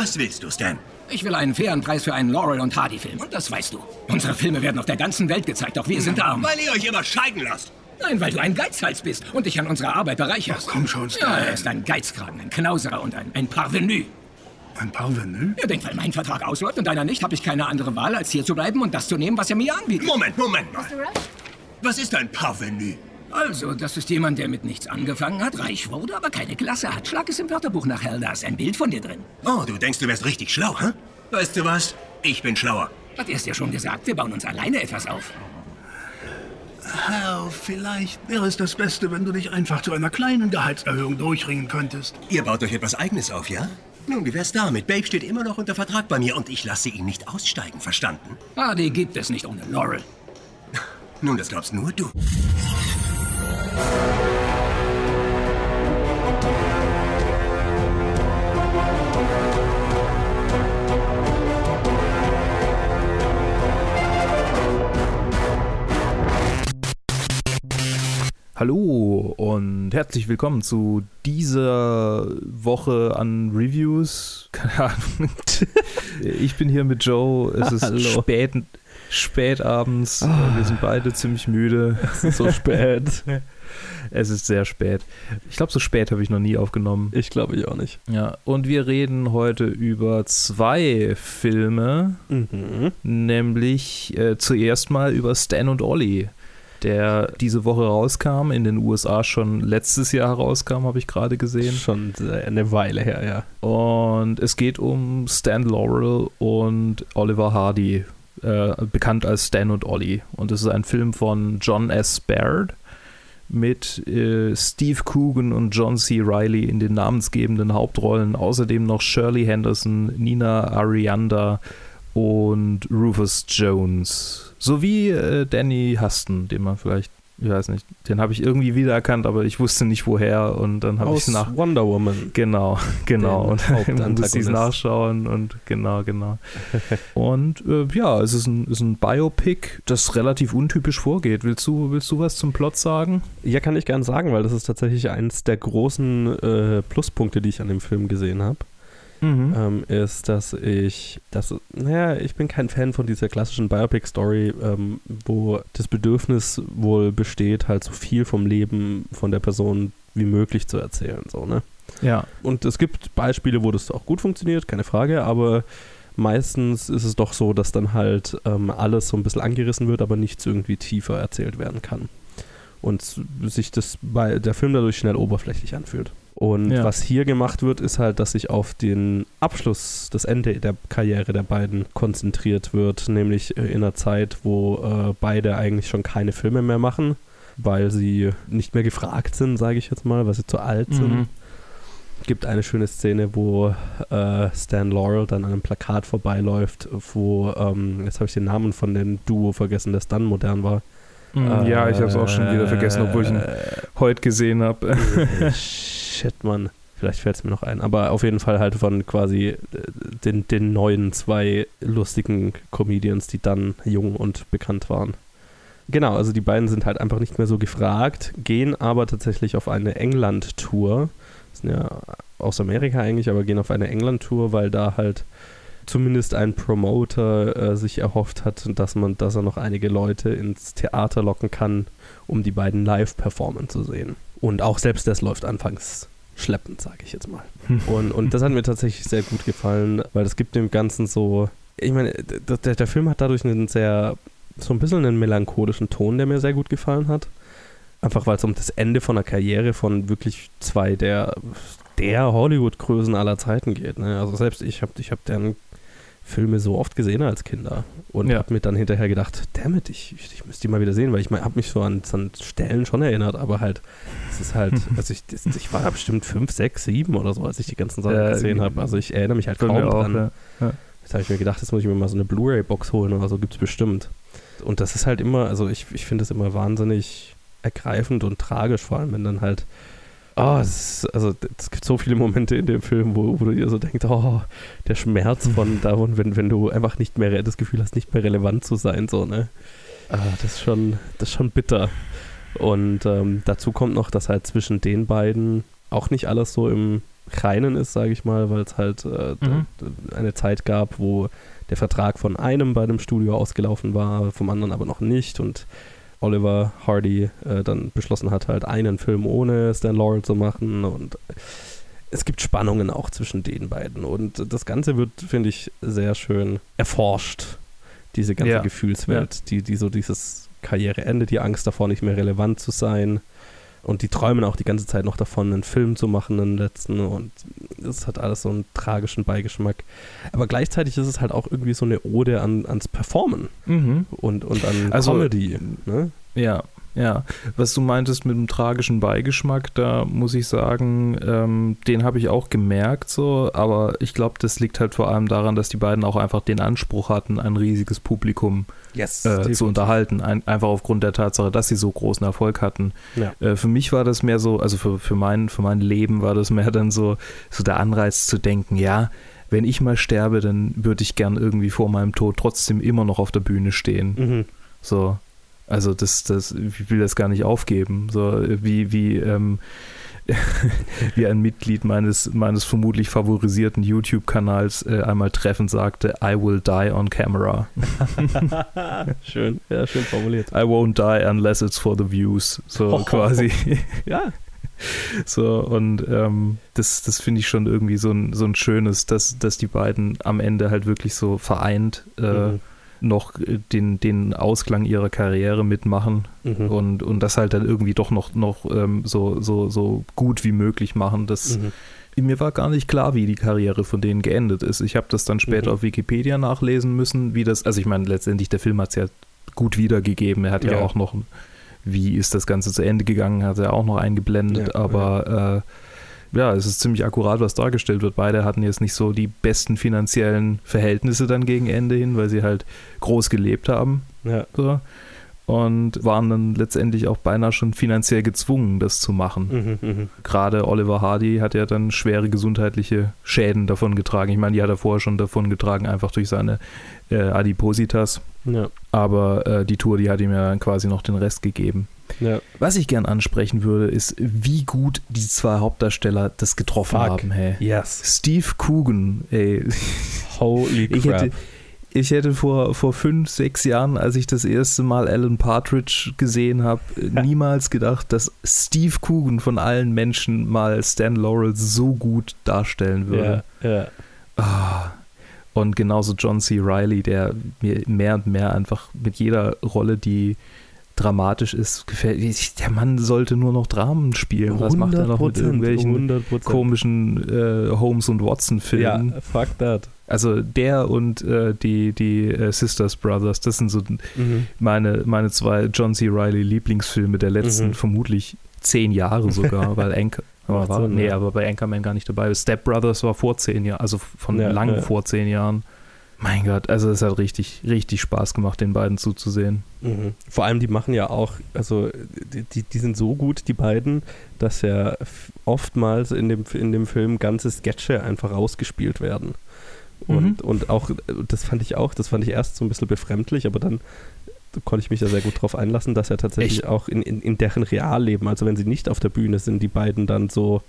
Was willst du, Stan? Ich will einen fairen Preis für einen Laurel und Hardy-Film. Und das weißt du. Unsere Filme werden auf der ganzen Welt gezeigt, doch wir sind arm. Weil ihr euch immer scheiden lasst. Nein, weil du ein Geizhals bist und dich an unserer Arbeit bereicherst. Ach, komm schon, Stan. Ja, er ist ein Geizkragen, ein Knauserer und ein, ein Parvenu. Ein Parvenu? Er denkt, weil mein Vertrag ausläuft und deiner nicht, habe ich keine andere Wahl, als hier zu bleiben und das zu nehmen, was er mir anbietet. Moment, Moment mal. Was ist ein Parvenu? Also, das ist jemand, der mit nichts angefangen hat, reich wurde, aber keine Klasse hat. Schlag es im Wörterbuch nach, Hell, da ist ein Bild von dir drin. Oh, du denkst, du wärst richtig schlau, hä? Weißt du was? Ich bin schlauer. Hat erst ja schon gesagt, wir bauen uns alleine etwas auf. Hal, vielleicht wäre es das Beste, wenn du dich einfach zu einer kleinen Gehaltserhöhung durchringen könntest. Ihr baut euch etwas Eigenes auf, ja? Nun, wie wär's damit? Babe steht immer noch unter Vertrag bei mir und ich lasse ihn nicht aussteigen, verstanden? Hardy gibt es nicht ohne Laurel. Nun, das glaubst nur du. Hallo und herzlich willkommen zu dieser Woche an Reviews. Keine Ahnung. Ich bin hier mit Joe. Es ist Hallo. spät, spät abends. Wir sind beide ziemlich müde. Es ist so spät. Es ist sehr spät. Ich glaube, so spät habe ich noch nie aufgenommen. Ich glaube ich auch nicht. Ja, und wir reden heute über zwei Filme, Mhm. nämlich äh, zuerst mal über Stan und Ollie, der diese Woche rauskam, in den USA schon letztes Jahr rauskam, habe ich gerade gesehen. Schon eine Weile her, ja. Und es geht um Stan Laurel und Oliver Hardy, äh, bekannt als Stan und Ollie. Und es ist ein Film von John S. Baird mit äh, Steve Coogan und John C. Reilly in den namensgebenden Hauptrollen. Außerdem noch Shirley Henderson, Nina Arianda und Rufus Jones. Sowie äh, Danny Huston, den man vielleicht, ich weiß nicht, den habe ich irgendwie wiedererkannt, aber ich wusste nicht woher und dann habe ich nach Wonder Woman. Genau, genau. Und dann musste ich nachschauen und genau, genau. Und äh, ja, es ist ein, ist ein Biopic, das relativ untypisch vorgeht. Willst du, willst du was zum Plot sagen? Ja, kann ich gern sagen, weil das ist tatsächlich eins der großen äh, Pluspunkte, die ich an dem Film gesehen habe. Mhm. Ähm, ist, dass ich, dass, naja, ich bin kein Fan von dieser klassischen Biopic-Story, ähm, wo das Bedürfnis wohl besteht, halt so viel vom Leben von der Person wie möglich zu erzählen, so, ne? Ja, Und es gibt Beispiele, wo das auch gut funktioniert, keine Frage, aber meistens ist es doch so, dass dann halt ähm, alles so ein bisschen angerissen wird, aber nichts irgendwie tiefer erzählt werden kann. Und sich das bei der Film dadurch schnell oberflächlich anfühlt. Und Ja. was hier gemacht wird, ist halt, dass sich auf den Abschluss, das Ende der Karriere der beiden konzentriert wird, nämlich äh, in einer Zeit, wo äh, beide eigentlich schon keine Filme mehr machen, weil sie nicht mehr gefragt sind, sage ich jetzt mal, weil sie zu alt sind mhm. gibt eine schöne Szene, wo äh, Stan Laurel dann an einem Plakat vorbeiläuft, wo, ähm, jetzt habe ich den Namen von dem Duo vergessen, das dann modern war. Mhm. ja, ich habe es auch schon wieder vergessen, obwohl ich ihn Äh, heute gesehen habe. Shit, Mann. Vielleicht fällt es mir noch ein. Aber auf jeden Fall halt von quasi äh, den, den neuen zwei lustigen Comedians, die dann jung und bekannt waren. Genau, also die beiden sind halt einfach nicht mehr so gefragt, gehen aber tatsächlich auf eine England-Tour. Sind ja aus Amerika eigentlich, aber gehen auf eine England-Tour, weil da halt zumindest ein Promoter äh, sich erhofft hat, dass man, dass er noch einige Leute ins Theater locken kann, um die beiden live performen zu sehen. Und auch selbst das läuft anfangs schleppend, sage ich jetzt mal. Und, und das hat mir tatsächlich sehr gut gefallen, weil es gibt dem Ganzen so, ich meine, der, der, der Film hat dadurch einen sehr, so ein bisschen einen melancholischen Ton, der mir sehr gut gefallen hat. Einfach weil es um das Ende von einer Karriere von wirklich zwei der, der Hollywood-Größen aller Zeiten geht. Ne? Also selbst ich habe ich hab deren Filme so oft gesehen als Kinder und Ja. habe mir dann hinterher gedacht, dammit, ich, ich, ich müsste die mal wieder sehen, weil ich habe mich so an, an Stellen schon erinnert, aber halt, es ist halt, also ich, ich war bestimmt fünf, sechs, sieben oder so, als ich die ganzen Sachen Ja, gesehen habe. Also ich erinnere mich halt kaum auch, dran. ja. Jetzt habe ich mir gedacht, jetzt muss ich mir mal so eine Blu-ray-Box holen oder so, gibt es bestimmt. Und das ist halt immer, also ich, ich finde es immer wahnsinnig ergreifend und tragisch, vor allem wenn dann halt, oh, es ist, also es gibt so viele Momente in dem Film, wo, wo du dir so denkst, oh, der Schmerz von davon, wenn, wenn du einfach nicht mehr das Gefühl hast, nicht mehr relevant zu sein, so, ne? Ah, das ist schon, das ist schon bitter. Und ähm, dazu kommt noch, dass halt zwischen den beiden auch nicht alles so im reinen ist, sage ich mal, weil es halt äh, Mhm. eine Zeit gab, wo der Vertrag von einem bei dem Studio ausgelaufen war, vom anderen aber noch nicht und Oliver Hardy äh, dann beschlossen hat, halt einen Film ohne Stan Laurel zu machen. Und es gibt Spannungen auch zwischen den beiden. Und das Ganze wird, finde ich, sehr schön erforscht, diese ganze Ja. Gefühlswelt, die, die so dieses Karriereende, die Angst davor, nicht mehr relevant zu sein und die träumen auch die ganze Zeit noch davon, einen Film zu machen, einen letzten und das hat alles so einen tragischen Beigeschmack. Aber gleichzeitig ist es halt auch irgendwie so eine Ode an, ans Performen Mhm. und, und an Also, Comedy. Ne? Ja, ja. Was du meintest mit dem tragischen Beigeschmack, da muss ich sagen, ähm, den habe ich auch gemerkt so, aber ich glaube, das liegt halt vor allem daran, dass die beiden auch einfach den Anspruch hatten, ein riesiges Publikum Yes. äh, zu unterhalten, ein, einfach aufgrund der Tatsache, dass sie so großen Erfolg hatten. Ja. Äh, für mich war das mehr so, also für, für, mein, für mein Leben war das mehr dann so, so der Anreiz zu denken, ja, wenn ich mal sterbe, dann würde ich gern irgendwie vor meinem Tod trotzdem immer noch auf der Bühne stehen. Mhm. So, also das, das, ich will das gar nicht aufgeben. So wie, wie, ähm, wie ein Mitglied meines, meines vermutlich favorisierten YouTube-Kanals äh, einmal treffend sagte, I will die on camera. schön, ja, schön formuliert. I won't die unless it's for the views. So Oh. quasi. Ja, So, und ähm, das, das finde ich schon irgendwie so ein, so ein schönes, dass, dass die beiden am Ende halt wirklich so vereint äh, Mhm. Noch äh, den, den Ausklang ihrer Karriere mitmachen Mhm. und, und das halt dann irgendwie doch noch, noch ähm, so, so, so gut wie möglich machen. Das, Mhm. Mir war gar nicht klar, wie die Karriere von denen geendet ist. Ich habe das dann später Mhm. auf Wikipedia nachlesen müssen, wie das, also ich meine, letztendlich der Film hat es ja gut wiedergegeben. Er hat ja, Ja. auch noch, wie ist das Ganze zu Ende gegangen, hat er auch noch eingeblendet, Ja, aber äh, ja, es ist ziemlich akkurat, was dargestellt wird. Beide hatten jetzt nicht so die besten finanziellen Verhältnisse dann gegen Ende hin, weil sie halt groß gelebt haben. Ja. So. Und waren dann letztendlich auch beinahe schon finanziell gezwungen, das zu machen. Mhm. Mhm. Gerade Oliver Hardy hat ja dann schwere gesundheitliche Schäden davon getragen. Ich meine, die hat er vorher schon davon getragen, einfach durch seine äh, Adipositas. Ja. Aber äh, die Tour, die hat ihm ja dann quasi noch den Rest gegeben. Ja. Was ich gern ansprechen würde, ist, wie gut die zwei Hauptdarsteller das getroffen Fuck. haben. Hey. Yes. Steve Coogan, ey. Holy Ich crap. hätte, ich hätte vor, vor fünf, sechs Jahren, als ich das erste Mal Alan Partridge gesehen habe, niemals gedacht, dass Steve Coogan von allen Menschen mal Stan Laurel so gut darstellen würde. ja, ja. Ah. Und genauso John C. Riley, der mir mehr und mehr einfach mit jeder Rolle, die dramatisch ist, gefällt. Der Mann sollte nur noch Dramen spielen. Was macht er noch mit 100%, irgendwelchen 100%. komischen äh, Holmes und Watson Filmen? Ja, fuck that. Also der und äh, die, die äh, Sisters Brothers, das sind so Mhm. meine, meine zwei John C. Riley Lieblingsfilme der letzten Mhm. vermutlich zehn Jahre sogar, weil Anchor, aber war, Sinn, nee, ja. aber bei Anchorman gar nicht dabei. Step Brothers war vor zehn Jahren, also von Ja, lang ja. vor zehn Jahren. Mein Gott, also es hat richtig, richtig Spaß gemacht, den beiden zuzusehen. Mhm. Vor allem, die machen ja auch, also die, die, sind so gut, die beiden, dass ja oftmals in dem, in dem Film ganze Sketche einfach rausgespielt werden. Und, und auch, das fand ich auch, das fand ich erst so ein bisschen befremdlich, aber dann konnte ich mich da sehr gut drauf einlassen, dass ja tatsächlich Echt? auch in, in, in deren Realleben, also wenn sie nicht auf der Bühne sind, die beiden dann so,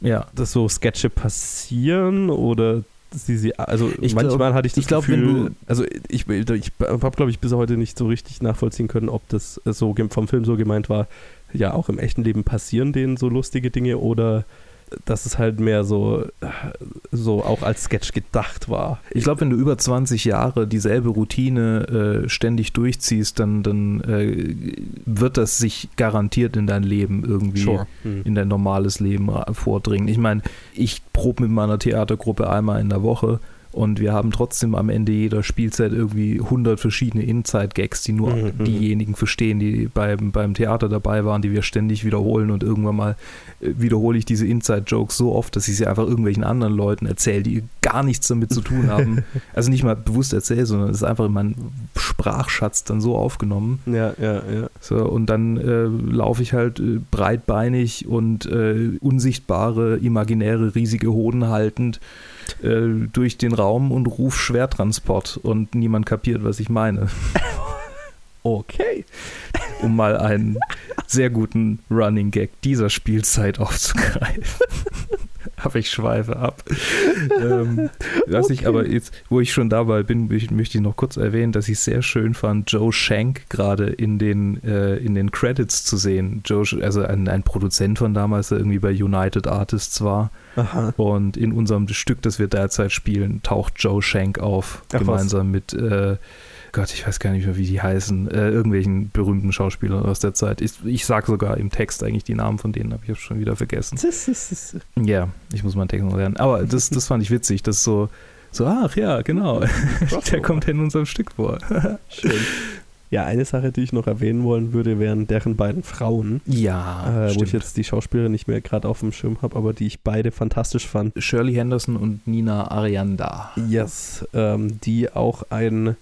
Ja, dass so Sketche passieren oder sie, sie also Ich glaub- manchmal hatte ich das ich glaub, Gefühl, du- also ich, ich habe glaube ich bis heute nicht so richtig nachvollziehen können, ob das so vom Film so gemeint war, ja auch im echten Leben passieren denen so lustige Dinge oder dass es halt mehr so so auch als Sketch gedacht war. ich glaube, wenn du über 20 Jahre dieselbe Routine äh, ständig durchziehst, dann, dann äh, wird das sich garantiert in dein Leben irgendwie Hm. in dein normales Leben ra- vordringen. Ich meine, ich probe mit meiner Theatergruppe einmal in der Woche und wir haben trotzdem am Ende jeder Spielzeit irgendwie 100 verschiedene Inside-Gags, die nur Mhm, mhm. diejenigen verstehen, die beim, beim Theater dabei waren, die wir ständig wiederholen und irgendwann mal äh, wiederhole ich diese Inside-Jokes so oft, dass ich sie einfach irgendwelchen anderen Leuten erzähle, die gar nichts damit zu tun haben. also nicht mal bewusst erzähle, sondern es ist einfach in meinen Sprachschatz dann so aufgenommen. Ja, ja, ja. So, und dann äh, laufe ich halt äh, breitbeinig und äh, unsichtbare, imaginäre, riesige Hoden haltend äh, durch den Raum und ruf Schwertransport und niemand kapiert, was ich meine. Okay. Um mal einen sehr guten Running Gag dieser Spielzeit aufzugreifen. Hoffe, ich schweife ab. ähm, was ich aber jetzt, wo ich schon dabei bin, möchte ich noch kurz erwähnen, dass ich sehr schön fand, Joe Shank gerade in den, äh, in den Credits zu sehen. Joe, also ein, ein Produzent von damals, der irgendwie bei United Artists war. Aha. Und in unserem Stück, das wir derzeit spielen, taucht Joe Shank auf, Ach, gemeinsam mit, äh, Gott, ich weiß gar nicht mehr, wie die heißen, äh, irgendwelchen berühmten Schauspielern aus der Zeit. Ich, ich sage sogar im Text eigentlich die Namen von denen, habe ich schon wieder vergessen. Ja, ich muss meinen Text noch lernen. Aber das, das fand ich witzig, das so, so, ach ja, genau, der kommt in unserem Stück vor. Schön. Ja, eine Sache, die ich noch erwähnen wollen würde, wären deren beiden Frauen. Ja, äh, wo ich jetzt die Schauspielerin nicht mehr gerade auf dem Schirm habe, aber die ich beide fantastisch fand. Shirley Henderson und Nina Arianda. Yes, ähm, die auch ein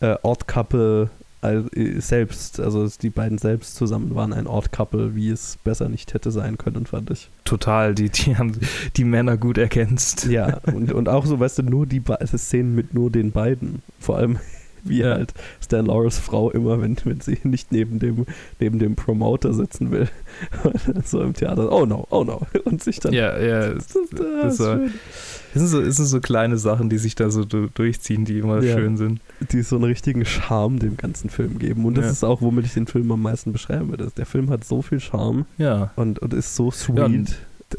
äh, Odd Couple äh, selbst, also die beiden selbst zusammen waren ein Odd Couple, wie es besser nicht hätte sein können, fand ich. Total, die, die haben die Männer gut erkennst. Ja, und, und auch so, weißt du, nur die Be Szenen mit nur den beiden. Vor allem wie halt Stan Laurels Frau immer, wenn, wenn sie nicht neben dem, neben dem Promoter sitzen will. so im Theater, oh no, oh no. Und sich dann. Ja, ja. Das, das, das sind, so, es sind so kleine Sachen, die sich da so du- durchziehen, die immer Ja. schön sind. die so einen richtigen Charme dem ganzen Film geben. Und das Ja. ist auch, womit ich den Film am meisten beschreiben würde. Der Film hat so viel Charme Ja. und, und ist so sweet. Ja, und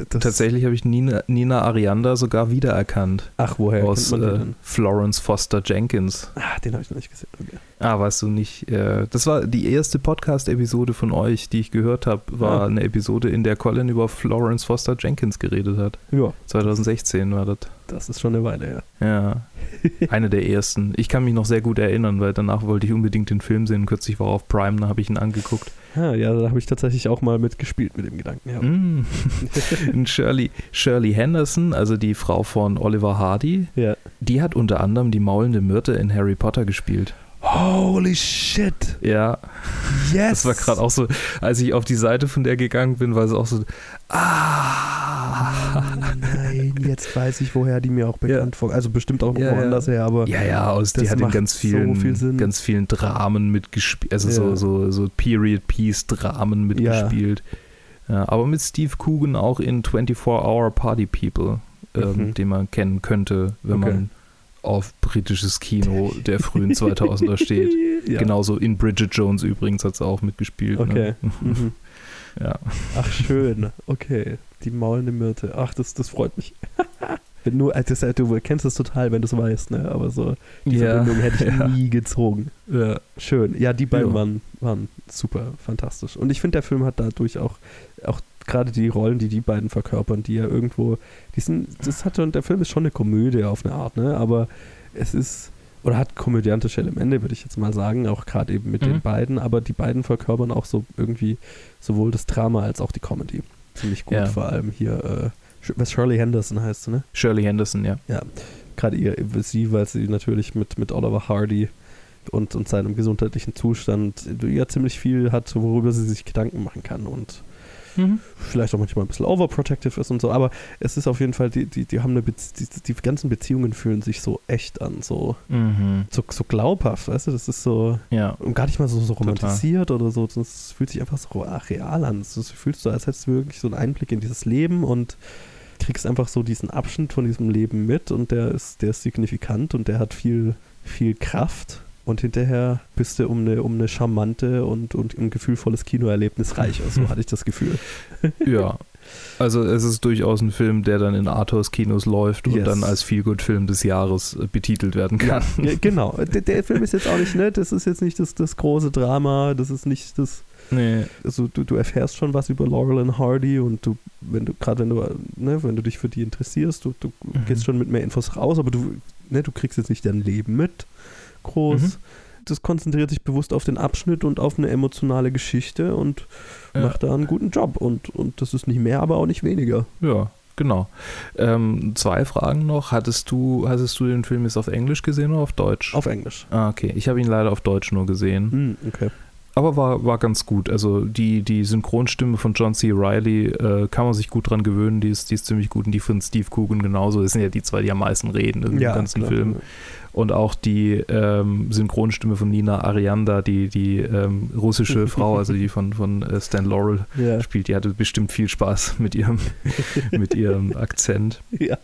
das, Tatsächlich habe ich Nina, Nina Arianda sogar wiedererkannt. Ach, woher aus äh? Florence Foster Jenkins. Ah, den habe ich noch nicht gesehen. Okay. Ah, weißt du nicht. Äh, das war die erste Podcast-Episode von euch, die ich gehört habe, war Ah. eine Episode, in der Colin über Florence Foster Jenkins geredet hat. Ja, 2016 war das. das ist schon eine Weile her. Ja. Eine der ersten. Ich kann mich noch sehr gut erinnern, weil danach wollte ich unbedingt den Film sehen. Kürzlich war er auf Prime, da habe ich ihn angeguckt. Ja, da habe ich tatsächlich auch mal mitgespielt mit dem Gedanken. Ja. Mm. Shirley, Shirley Henderson, also die Frau von Oliver Hardy, ja. die hat unter anderem die maulende Myrte in Harry Potter gespielt. Holy shit! Ja, Yes! das war gerade auch so, als ich auf die Seite von der gegangen bin, war es auch so, ah. Nein, jetzt weiß ich, woher die mir auch bekannt vor. Also bestimmt auch Ja, woanders her, aber Ja, ja, aus, die hat in ganz so vielen, viel Sinn. ganz vielen Dramen mitgespielt, also so, Ja. so, so Period-Piece-Dramen mitgespielt. Ja, aber mit Steve Coogan auch in 24-Hour Party People, ähm, Mhm. den man kennen könnte, wenn Okay. man auf britisches Kino der frühen 2000er steht. Ja. Genauso in Bridget Jones übrigens hat sie auch mitgespielt. Okay. Ne? Mhm. Ja. Ach, schön. Okay. Die maulende Myrte. Ach, das, das freut mich. Wenn nur, das, du kennst es total, wenn du es weißt, ne? Aber so, die Ja. Verbindung hätte ich Ja. nie gezogen. Ja. Schön. Ja, die beiden waren, waren super, fantastisch. Und ich finde, der Film hat dadurch auch, auch gerade die Rollen, die die beiden verkörpern, die ja irgendwo, die sind, das hat schon, der Film ist schon eine Komödie auf eine Art, ne? Aber es ist, oder hat komödiantische Elemente, würde ich jetzt mal sagen, auch gerade eben mit Mhm. den beiden, aber die beiden verkörpern auch so irgendwie sowohl das Drama als auch die Comedy. Ziemlich gut, Ja. vor allem hier, äh, was Shirley Henderson heißt ne? Shirley Henderson, ja. gerade ihr, sie, weil sie natürlich mit, mit Oliver Hardy und, und seinem gesundheitlichen Zustand ja ziemlich viel hat, worüber sie sich Gedanken machen kann und vielleicht auch manchmal ein bisschen overprotective ist und so, aber es ist auf jeden Fall, die, die, die haben eine Bezie die, die ganzen Beziehungen fühlen sich so echt an, so, Mhm. so, so glaubhaft, weißt du, das ist so Ja. und gar nicht mal so, so romantisiert oder so, das fühlt sich einfach so ach, real an, das fühlst du, als hättest du wirklich so einen Einblick in dieses Leben und kriegst einfach so diesen Abschnitt von diesem Leben mit und der ist, der ist signifikant und der hat viel, viel Kraft. Und hinterher bist du um eine, um eine charmante und, und ein gefühlvolles Kinoerlebnis reich. So hatte ich das Gefühl. Ja. Also es ist durchaus ein Film, der dann in Arthouse-Kinos läuft und Yes. dann als Feelgood-Film des Jahres äh, betitelt werden kann. Ja, genau. Der, der Film ist jetzt auch nicht nett. Das ist jetzt nicht das, das große Drama. Das ist nicht das. Nee. Also du, du erfährst schon was über Laurel und Hardy und du, wenn du, gerade wenn du, ne, wenn du dich für die interessierst, du, du Mhm. gehst schon mit mehr Infos raus, aber du, ne, du kriegst jetzt nicht dein Leben mit. Groß. Mhm. Das konzentriert sich bewusst auf den Abschnitt und auf eine emotionale Geschichte und Ja. macht da einen guten Job. Und, und das ist nicht mehr, aber auch nicht weniger. Ja, genau. Ähm, zwei Fragen noch. Hattest du, hattest du den Film jetzt auf Englisch gesehen oder auf Deutsch? Auf Englisch. ah, okay. Ich habe ihn leider auf Deutsch nur gesehen. Hm, okay. aber war, war ganz gut. Also die, die Synchronstimme von John C. Reilly äh, kann man sich gut dran gewöhnen, die ist, die ist ziemlich gut und die von Steve Coogan genauso. Das sind ja die zwei, die am meisten reden im ganzen klar. Film. Und auch die ähm, Synchronstimme von Nina Arianda, die, die ähm, russische Frau, also die von, von äh, Stan Laurel Ja. spielt, die hatte bestimmt viel Spaß mit ihrem, mit ihrem Akzent. ja.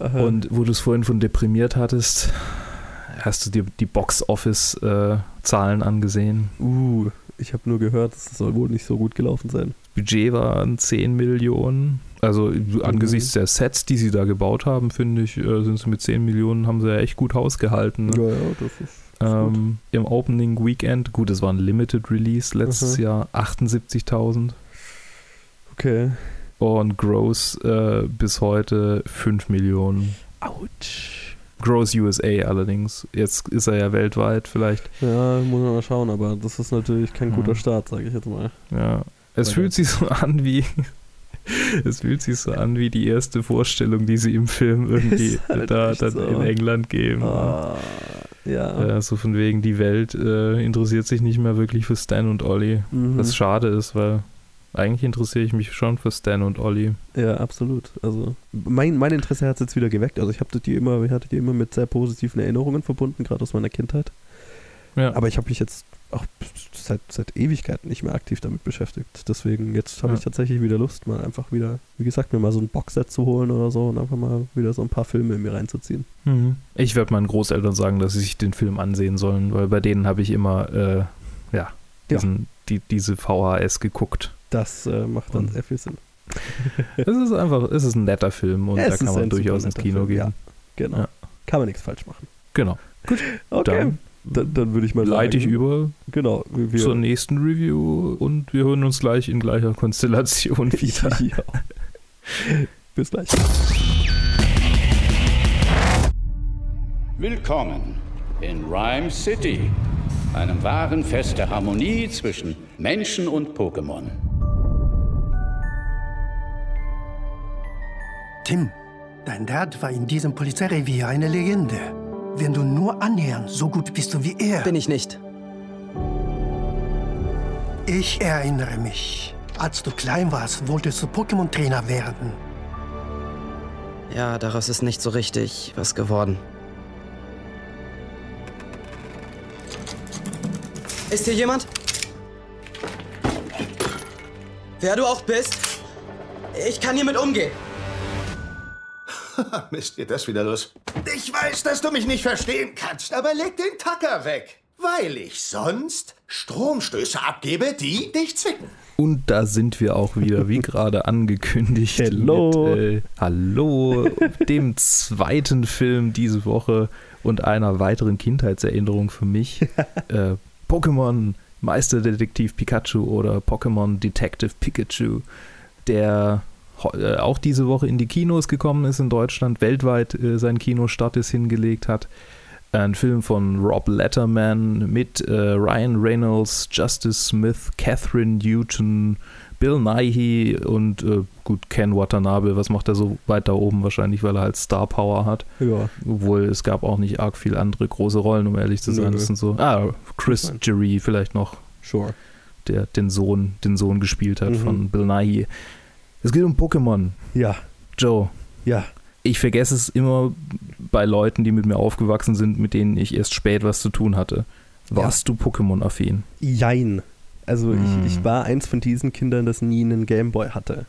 Aha. Und wo du es vorhin von deprimiert hattest, hast du dir die Box-Office-Zahlen angesehen? uh, ich habe nur gehört, es soll wohl nicht so gut gelaufen sein. Budget waren 10 Millionen. Also angesichts der Sets, die sie da gebaut haben, finde ich, äh, sind sie mit 10 Millionen, haben sie ja echt gut hausgehalten. Ne? Ja, ja, das ist. Ähm, Im Opening Weekend, gut, es war ein Limited Release letztes Mhm. Jahr, 78.000. Okay. Und Gross äh, bis heute 5 Millionen. Autsch. Gross USA allerdings. Jetzt ist er ja weltweit vielleicht. Ja, muss man mal schauen, aber das ist natürlich kein Mhm. guter Start, sage ich jetzt mal. Ja. Es Weil fühlt sich so an wie. Es fühlt sich so an wie die erste Vorstellung, die sie im Film irgendwie halt da dann so. in England geben. Ah, ja. Äh, so von wegen, die Welt äh, interessiert sich nicht mehr wirklich für Stan und Ollie. Mhm. Was schade ist, weil eigentlich interessiere ich mich schon für Stan und Ollie. Ja, absolut. Also mein, mein Interesse hat es jetzt wieder geweckt. Also ich habe die immer, ich hatte die immer mit sehr positiven Erinnerungen verbunden, gerade aus meiner Kindheit. Ja. Aber ich habe mich jetzt auch seit, seit Ewigkeiten nicht mehr aktiv damit beschäftigt. Deswegen jetzt habe Ja. ich tatsächlich wieder Lust, mal einfach wieder, wie gesagt, mir mal so ein Boxset zu holen oder so und einfach mal wieder so ein paar Filme in mir reinzuziehen. Mhm. Ich werde meinen Großeltern sagen, dass sie sich den Film ansehen sollen, weil bei denen habe ich immer äh, ja, diesen, Die, diese VHS geguckt. Das äh, macht dann Und- sehr viel Sinn. Es ist einfach, es ist ein netter Film und Es da kann man durchaus ins Kino Film, gehen. ja. Genau. Ja. Kann man nichts falsch machen. Genau. Okay. Dann Dann, dann würde ich mal leite ich sagen. über Genau. Wir, zur nächsten Review und wir hören uns gleich in gleicher Konstellation wieder. ja. Bis gleich. Willkommen in Rhyme City, einem wahren Fest der Harmonie zwischen Menschen und Pokémon. Tim, dein Dad war in diesem Polizeirevier eine Legende. Wenn du nur annähernd so gut bist wie er. Bin ich nicht. Ich erinnere mich. Als du klein warst, wolltest du Pokémon-Trainer werden. Ja, daraus ist nicht so richtig was geworden. Ist hier jemand? Wer du auch bist, ich kann hiermit umgehen. Mist, geht das wieder los? Ich weiß, dass du mich nicht verstehen kannst, aber leg den Tacker weg. Weil ich sonst Stromstöße abgebe, die dich zwicken. Und da sind wir auch wieder, wie gerade angekündigt. Hello. Mit, äh, hallo, dem zweiten Film diese Woche und einer weiteren Kindheitserinnerung für mich. äh, Pokémon Meisterdetektiv Pikachu oder Pokémon Detective Pikachu, der auch diese Woche in die Kinos gekommen ist in Deutschland, weltweit äh, seinen Kinostart ist hingelegt hat. Ein Film von Rob Letterman mit äh, Ryan Reynolds, Justice Smith, Catherine Newton, Bill Nighy und äh, gut, Ken Watanabe. Was macht er so weit da oben? Wahrscheinlich, weil er halt Star Power hat. Ja. Obwohl es gab auch nicht arg viele andere große Rollen, um ehrlich zu sein. Nö. Das sind so. Ah, Chris. Jury vielleicht noch, Sure. der den Sohn, den Sohn gespielt hat Mhm. von Bill Nighy. Es geht um Pokémon. Ja. Joe, Ja. ich vergesse es immer bei Leuten, die mit mir aufgewachsen sind, mit denen ich erst spät was zu tun hatte. Warst du Pokémon-affin? Jein. Also Hm. ich, ich war eins von diesen Kindern, das nie einen Gameboy hatte.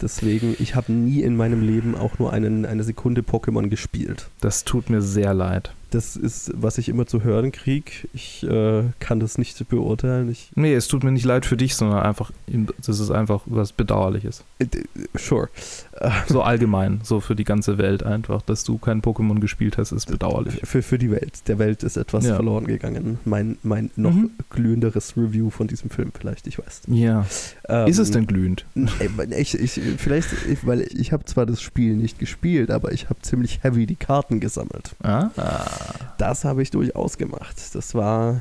Deswegen, ich habe nie in meinem Leben auch nur einen, eine Sekunde Pokémon gespielt. Das tut mir sehr leid. Das ist, was ich immer zu hören kriege. Ich äh, kann das nicht beurteilen. Ich, Nee, es tut mir nicht leid für dich, sondern einfach, das ist einfach was Bedauerliches. äh, sure. Äh, So allgemein, so für die ganze Welt einfach, dass du kein Pokémon gespielt hast, ist bedauerlich. für, für die Welt. Der Welt ist etwas Ja. verloren gegangen. Mein, mein noch Mhm. glühenderes Review von diesem Film vielleicht, ich weiß. Ja. Ähm, Ist es denn glühend? Ey, Ich, ich, vielleicht, ich, weil ich habe zwar das Spiel nicht gespielt, aber ich habe ziemlich heavy die Karten gesammelt. Ah. Das habe ich durchaus gemacht. Das war Hm.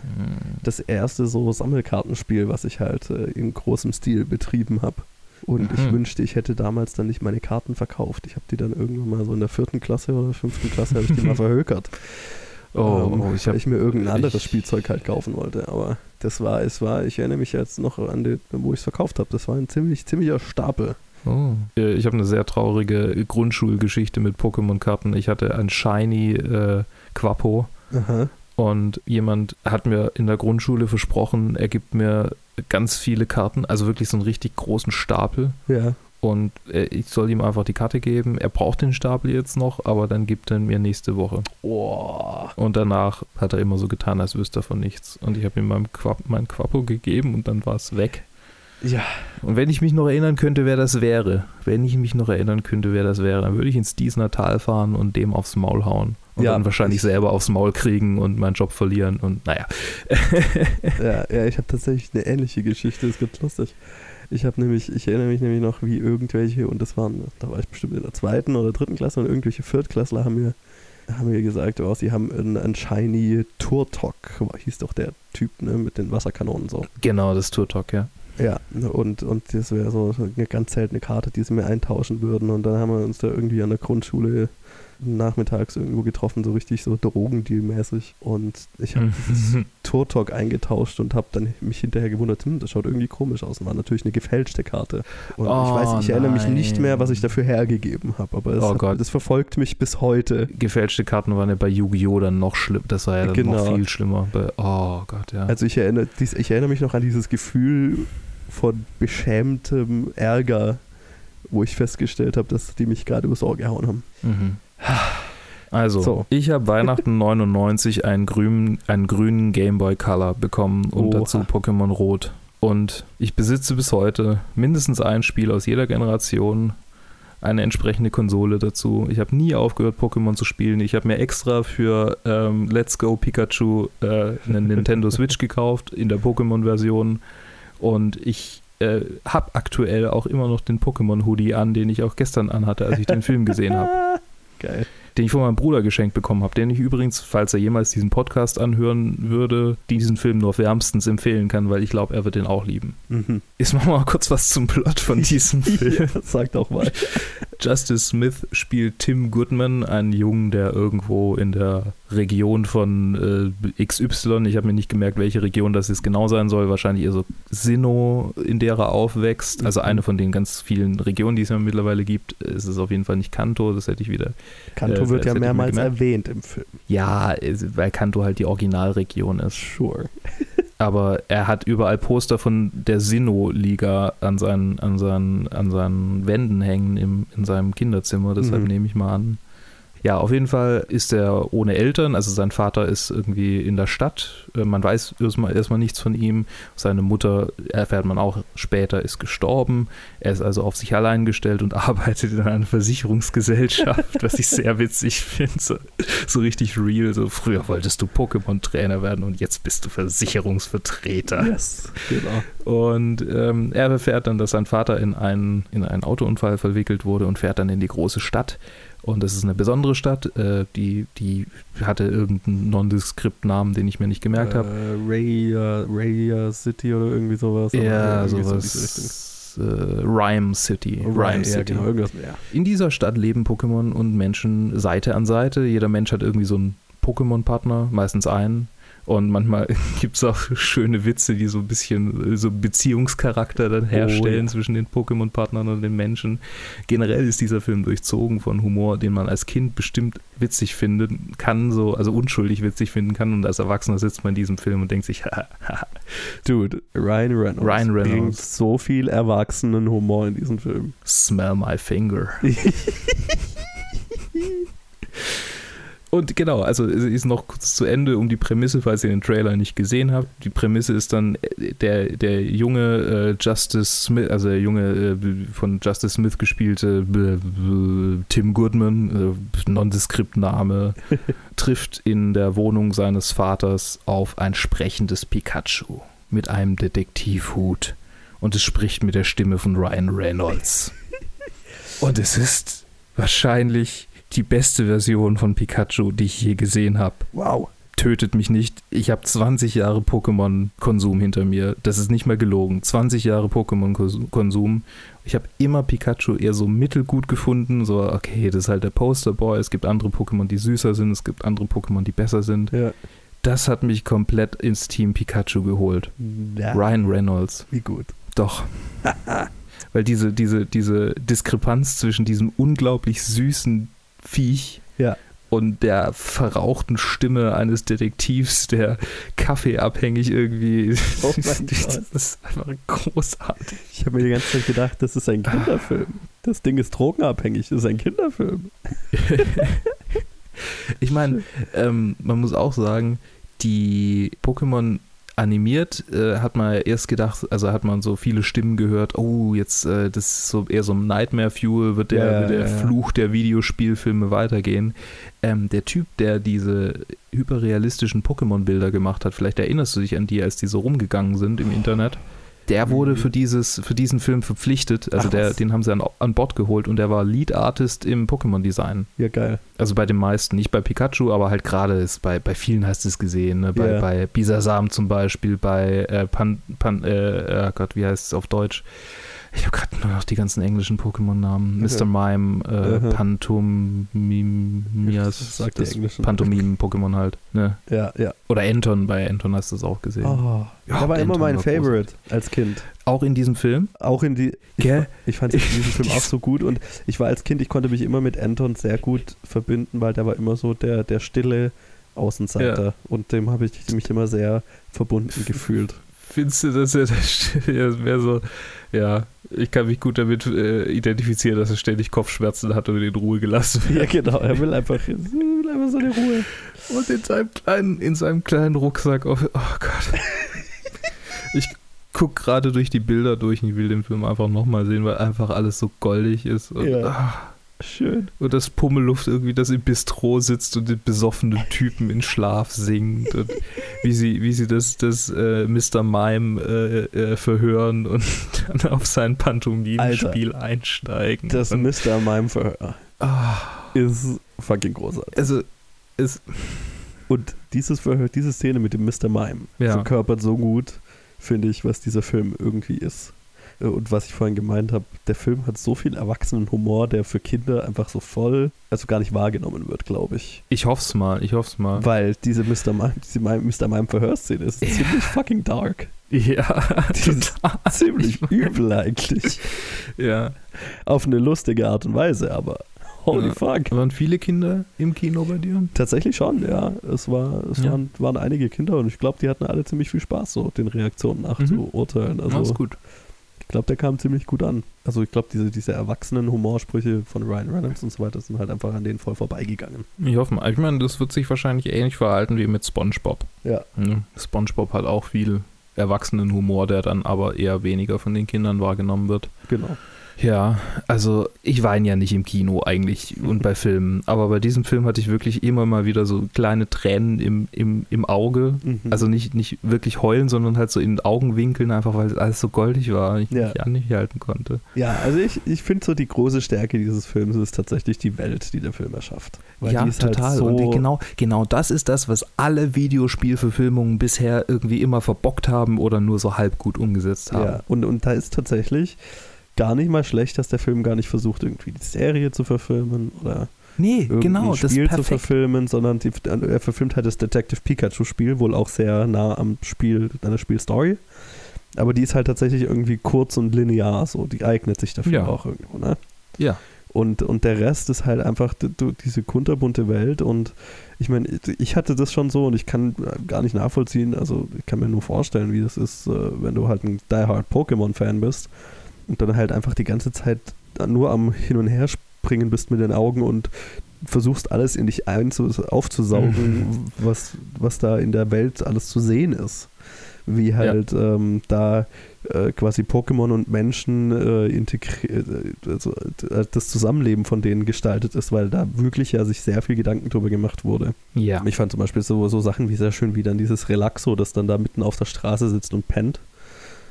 das erste so Sammelkartenspiel, was ich halt äh, in großem Stil betrieben habe. Und ich Mhm. wünschte, ich hätte damals dann nicht meine Karten verkauft. Ich habe die dann irgendwann mal so in der vierten Klasse oder fünften Klasse habe ich die mal verhökert. Oh, ähm, oh, ich weil hab- ich mir irgendein anderes ich- Spielzeug halt kaufen wollte. Aber das war, es war, ich erinnere mich jetzt noch an den, wo ich es verkauft habe. Das war ein ziemlich, ziemlicher Stapel. Oh. Äh, Ich habe eine sehr traurige Grundschulgeschichte mit Pokémon-Karten. Ich hatte ein Shiny äh, Quappo Aha. und jemand hat mir in der Grundschule versprochen, er gibt mir ganz viele Karten, also wirklich so einen richtig großen Stapel. Ja. Und äh, ich soll ihm einfach die Karte geben. Er braucht den Stapel jetzt noch, aber dann gibt er mir nächste Woche. Oh. Und danach hat er immer so getan, als wüsste er von nichts. Und ich habe ihm mein, Quap mein Quappo gegeben und dann war es weg. Ja. Und wenn ich mich noch erinnern könnte, wer das wäre, wenn ich mich noch erinnern könnte, wer das wäre, dann würde ich ins Diesener Tal fahren und dem aufs Maul hauen. Und Ja, dann wahrscheinlich ich- selber aufs Maul kriegen und meinen Job verlieren und naja. Ja, ja ich habe tatsächlich eine ähnliche Geschichte, ist ganz lustig. Ich habe nämlich, ich erinnere mich nämlich noch, wie irgendwelche, und das waren, da war ich bestimmt in der zweiten oder dritten Klasse, und irgendwelche Viertklässler haben mir, haben mir gesagt, oh, sie haben einen, einen Shiny Turtok, hieß doch der Typ, ne, mit den Wasserkanonen so. Genau, das Turtok, ja. Ja, und, und das wäre so eine ganz seltene Karte, die sie mir eintauschen würden. Und dann haben wir uns da irgendwie an der Grundschule nachmittags irgendwo getroffen, so richtig so Drogendeal-mäßig. Und ich habe dieses Turtok eingetauscht und habe dann mich hinterher gewundert, hm, das schaut irgendwie komisch aus. Und war natürlich eine gefälschte Karte. Und ich Oh, weiß, ich erinnere mich nein. nicht mehr, was ich dafür hergegeben habe. Aber es Oh hat, Gott. das verfolgt mich bis heute. Gefälschte Karten waren ja bei Yu-Gi-Oh! dann noch schlimm. Das war ja dann Genau. noch viel schlimmer. Bei, oh Gott, ja. Also ich erinnere, ich erinnere mich noch an dieses Gefühl von beschämtem Ärger, wo ich festgestellt habe, dass die mich gerade übers Ohr gehauen haben. Mhm. Also, So. ich habe Weihnachten 99 einen grünen, einen grünen Game Boy Color bekommen und Oha. dazu Pokémon Rot. Und ich besitze bis heute mindestens ein Spiel aus jeder Generation, eine entsprechende Konsole dazu. Ich habe nie aufgehört, Pokémon zu spielen. Ich habe mir extra für ähm, Let's Go Pikachu äh, eine Nintendo Switch gekauft in der Pokémon-Version. Und ich äh, habe aktuell auch immer noch den Pokémon-Hoodie an, den ich auch gestern anhatte, als ich den Film gesehen habe Geil. den ich von meinem Bruder geschenkt bekommen habe, den ich übrigens, falls er jemals diesen Podcast anhören würde, diesen Film nur wärmstens empfehlen kann, weil ich glaube, er wird den auch lieben. Mhm. Jetzt machen wir mal kurz was zum Plot von diesem Film. Ja, sag doch mal. Justice Smith spielt Tim Goodman, einen Jungen, der irgendwo in der Region von äh, XY, ich habe mir nicht gemerkt, welche Region das jetzt genau sein soll, wahrscheinlich eher so Sinnoh, in der er aufwächst, also eine von den ganz vielen Regionen, die es ja mittlerweile gibt. Es ist auf jeden Fall nicht Kanto, das hätte ich wieder Kanto Äh, wird ja mehrmals erwähnt im Film. Ja, weil Kanto halt die Originalregion ist. Sure. Aber er hat überall Poster von der Sinnoh-Liga an seinen, an, seinen, an seinen Wänden hängen im, in seinem Kinderzimmer. Deshalb Mhm. nehme ich mal an. Ja, auf jeden Fall ist er ohne Eltern. Also sein Vater ist irgendwie in der Stadt. Äh, Man weiß erstmal, erstmal nichts von ihm. Seine Mutter, erfährt man auch später, ist gestorben. Er ist also auf sich allein gestellt und arbeitet in einer Versicherungsgesellschaft, was ich sehr witzig finde. So, so richtig real. So früher wolltest du Pokémon-Trainer werden und jetzt bist du Versicherungsvertreter. Yes. Genau. Und ähm, er erfährt dann, dass sein Vater in einen, in einen Autounfall verwickelt wurde und fährt dann in die große Stadt. Und das ist eine besondere Stadt, äh, die, die hatte irgendeinen Nondescript-Namen, den ich mir nicht gemerkt habe. Äh, Raya, Raya City oder irgendwie sowas. Ja, irgendwie so sowas. Äh, Rhyme City. Oh, Rhyme ja, City. genau, irgendwas, ja. In dieser Stadt leben Pokémon und Menschen Seite an Seite. Jeder Mensch hat irgendwie so einen Pokémon-Partner, meistens einen. Und manchmal gibt es auch schöne Witze, die so ein bisschen so Beziehungscharakter dann herstellen ja. zwischen den Pokémon-Partnern und den Menschen. Generell ist dieser Film durchzogen von Humor, den man als Kind bestimmt witzig finden kann, so, also unschuldig witzig finden kann. Und als Erwachsener sitzt man in diesem Film und denkt sich, haha, Dude, Ryan Reynolds, Ryan bringt Reynolds. so viel erwachsenen Humor in diesem Film. smell my finger. Und genau, also es ist noch kurz zu Ende um die Prämisse, falls ihr den Trailer nicht gesehen habt. Die Prämisse ist dann äh, der, der junge äh, Justice Smith, also der junge äh, von Justice Smith gespielte äh, äh, Tim Goodman, äh, Nondescript-Name, trifft in der Wohnung seines Vaters auf ein sprechendes Pikachu mit einem Detektivhut. Und es spricht mit der Stimme von Ryan Reynolds. Und es ist wahrscheinlich die beste Version von Pikachu, die ich je gesehen habe. Wow. tötet mich nicht. Ich habe 20 Jahre Pokémon-Konsum hinter mir. Das ist nicht mehr gelogen. 20 Jahre Pokémon-Konsum. Ich habe immer Pikachu eher so mittelgut gefunden. So, okay, das ist halt der Posterboy. Es gibt andere Pokémon, die süßer sind. Es gibt andere Pokémon, die besser sind. Ja. Das hat mich komplett ins Team Pikachu geholt. Ja. Ryan Reynolds. Wie gut. Doch. Weil diese, diese, diese Diskrepanz zwischen diesem unglaublich süßen Viech Ja. und der verrauchten Stimme eines Detektivs, der kaffeeabhängig irgendwie. Oh das ist einfach großartig. Ich habe mir die ganze Zeit gedacht, das ist ein Kinderfilm. Das Ding ist drogenabhängig, das ist ein Kinderfilm. Ich meine, ähm, man muss auch sagen, die Pokémon animiert äh, hat man ja erst gedacht, also hat man so viele Stimmen gehört, oh, jetzt äh, das ist so eher so ein Nightmare Fuel, wird der, Ja, wird der ja, ja. Fluch der Videospielfilme weitergehen. Ähm, der Typ, der diese hyperrealistischen Pokémon-Bilder gemacht hat, vielleicht erinnerst du dich an die, als die so rumgegangen sind im Internet. Der wurde für, dieses, für diesen Film verpflichtet, also Ach, der, den haben sie an, an Bord geholt und der war Lead Artist im Pokémon-Design. Ja, geil. Also bei den meisten, nicht bei Pikachu, aber halt gerade ist bei, bei vielen hast du es gesehen. Ne? Bei, Ja. bei Bisasam zum Beispiel, bei äh, Pan, Pan äh, oh Gott, wie heißt es auf Deutsch? Ich habe gerade nur noch die ganzen englischen Pokémon-Namen. Mr. Mime, äh, Mhm. Pantomimias, Sag die das englischen. Pantomimen-Pokémon halt. Ne? Ja, ja. Oder Anton, bei Anton hast du es auch gesehen. Oh, Ja, der war immer Anton mein war Favorite als Kind. Auch in diesem Film? Auch in die. Ich, Gell? ich fand diesen Film auch so gut und ich war als Kind, ich konnte mich immer mit Anton sehr gut verbinden, weil der war immer so der, der stille Außenseiter Ja. und dem habe ich mich immer sehr verbunden gefühlt. Findest du, dass er das wäre so, ja, ich kann mich gut damit äh, identifizieren, dass er ständig Kopfschmerzen hat und in Ruhe gelassen wird. Ja, genau, er will einfach, er will einfach seine Ruhe. Und in seinem kleinen, in seinem kleinen Rucksack auf, oh Gott. Ich gucke gerade durch die Bilder durch und ich will den Film einfach nochmal sehen, weil einfach alles so goldig ist. Und, Ja. ah, Schön. und das Pummelluft irgendwie, das im Bistro sitzt und den besoffenen Typen in Schlaf singt und wie sie, wie sie das, das äh, Mr. Mime äh, äh, verhören und dann auf sein Pantomimenspiel einsteigen. Das und, Mr. Mime Verhör ah, ist fucking großartig. also, es, Und dieses Verhör, diese Szene mit dem Mr. Mime Ja. verkörpert so gut, finde ich, was dieser Film irgendwie ist. Äh, Und was ich vorhin gemeint habe, der Film hat so viel erwachsenen Humor, der für Kinder einfach so voll, also gar nicht wahrgenommen wird, glaube ich. ich hoff's mal, ich hoff's mal. Weil diese Mr. Mime, diese Mime, Mr. Mime Verhörszene ist ziemlich fucking dark. Ja, Die ist total. ziemlich übel eigentlich. Ja. Auf eine lustige Art und Weise, aber holy Ja. fuck. Waren viele Kinder im Kino bei dir? Tatsächlich schon, ja. Es, war, es Ja. waren, waren einige Kinder und ich glaube, die hatten alle ziemlich viel Spaß, so den Reaktionen nach Mhm. zu urteilen. Also Alles gut. Ich glaube, der kam ziemlich gut an. Also ich glaube, diese, diese erwachsenen Humorsprüche von Ryan Reynolds und so weiter sind halt einfach an denen voll vorbeigegangen. Ich hoffe mal. Ich meine, das wird sich wahrscheinlich ähnlich verhalten wie mit SpongeBob. Ja. Ne? SpongeBob hat auch viel Erwachsenenhumor, der dann aber eher weniger von den Kindern wahrgenommen wird. Genau. Ja, also ich weine ja nicht im Kino eigentlich und bei Filmen, aber bei diesem Film hatte ich wirklich immer mal wieder so kleine Tränen im, im, im Auge. Mhm. Also nicht, nicht wirklich heulen, sondern halt so in den Augenwinkeln, einfach weil alles so goldig war, ich Ja. mich an nicht halten konnte. Ja, also ich, ich finde so die große Stärke dieses Films ist tatsächlich die Welt, die der Film erschafft. Weil ja, ist total. Halt so, und genau, genau das ist das, was alle Videospielverfilmungen bisher irgendwie immer verbockt haben oder nur so halb gut umgesetzt haben. Ja, und, und da ist tatsächlich gar nicht mal schlecht, dass der Film gar nicht versucht, irgendwie die Serie zu verfilmen oder Nee, genau, ein das Spiel zu verfilmen, sondern die, er verfilmt halt das Detective Pikachu-Spiel, wohl auch sehr nah am Spiel, an der Spielstory. Aber die ist halt tatsächlich irgendwie kurz und linear, so, die eignet sich dafür Ja. auch irgendwo, ne? Ja. Und, und der Rest ist halt einfach diese kunterbunte Welt. Und ich meine, ich hatte das schon so und ich kann gar nicht nachvollziehen. Also, ich kann mir nur vorstellen, wie das ist, äh, wenn du halt ein Die-Hard Pokémon-Fan bist und dann halt einfach die ganze Zeit nur am Hin und Her springen bist mit den Augen und versuchst alles in dich aufzusaugen, was, was da in der Welt alles zu sehen ist. Wie halt ähm, da äh, quasi Pokémon und Menschen äh, integriert, also äh, das Zusammenleben von denen gestaltet ist, weil da wirklich ja sich sehr viel Gedanken drüber gemacht wurde. Ja. Ich fand zum Beispiel so, so Sachen wie sehr schön, wie dann dieses Relaxo, das dann da mitten auf der Straße sitzt und pennt.